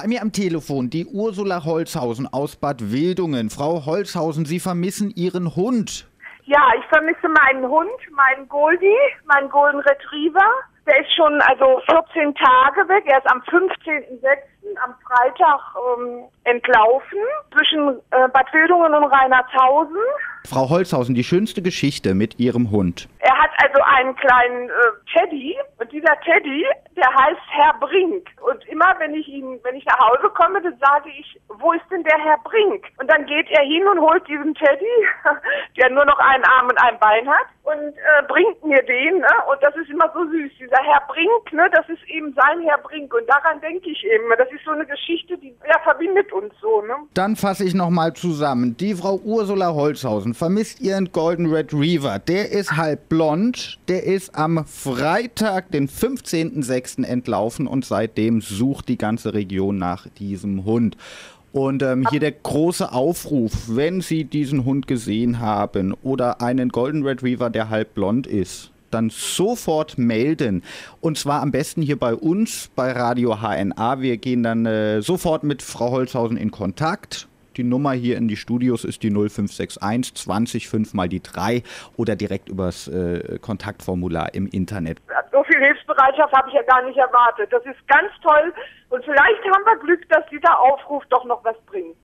Bei mir am Telefon die Ursula Holzhausen aus Bad Wildungen. Frau Holzhausen, Sie vermissen Ihren Hund. Ja, ich vermisse meinen Hund, meinen Goldie, meinen Golden Retriever. Der ist schon also 14 Tage weg. Er ist am 15.06. am Freitag ähm, entlaufen zwischen äh, Bad Wildungen und Reinhardshausen. Frau Holzhausen, die schönste Geschichte mit Ihrem Hund. Er hat also einen kleinen äh, Teddy und dieser Teddy, der heißt Herr Brink. Und immer wenn ich ihn, wenn ich nach Hause komme, dann sage ich, wo ist denn der Herr Brink? Und dann geht er hin und holt diesen Teddy, der nur noch einen Arm und ein Bein hat, und äh, bringt mir den. Ne? Und das ist immer so süß. Dieser Herr Brink, ne, das ist eben sein Herr Brink. Und daran denke ich eben. Das ist so eine Geschichte, die ja, verbindet uns so. Ne? Dann fasse ich nochmal zusammen. Die Frau Ursula Holzhausen vermisst ihren Golden Retriever. Der ist halb blond. Der ist am Freitag, den 15.06. entlaufen und seitdem sucht die ganze Region nach diesem Hund. Und ähm, hier der große Aufruf, wenn Sie diesen Hund gesehen haben oder einen Golden Retriever, der halb blond ist, dann sofort melden. Und zwar am besten hier bei uns, bei Radio HNA. Wir gehen dann äh, sofort mit Frau Holzhausen in Kontakt. Die Nummer hier in die Studios ist die 0561 20 5 mal die 3 oder direkt übers äh, Kontaktformular im Internet. So viel Hilfsbereitschaft habe ich ja gar nicht erwartet. Das ist ganz toll und vielleicht haben wir Glück, dass dieser Aufruf doch noch was bringt.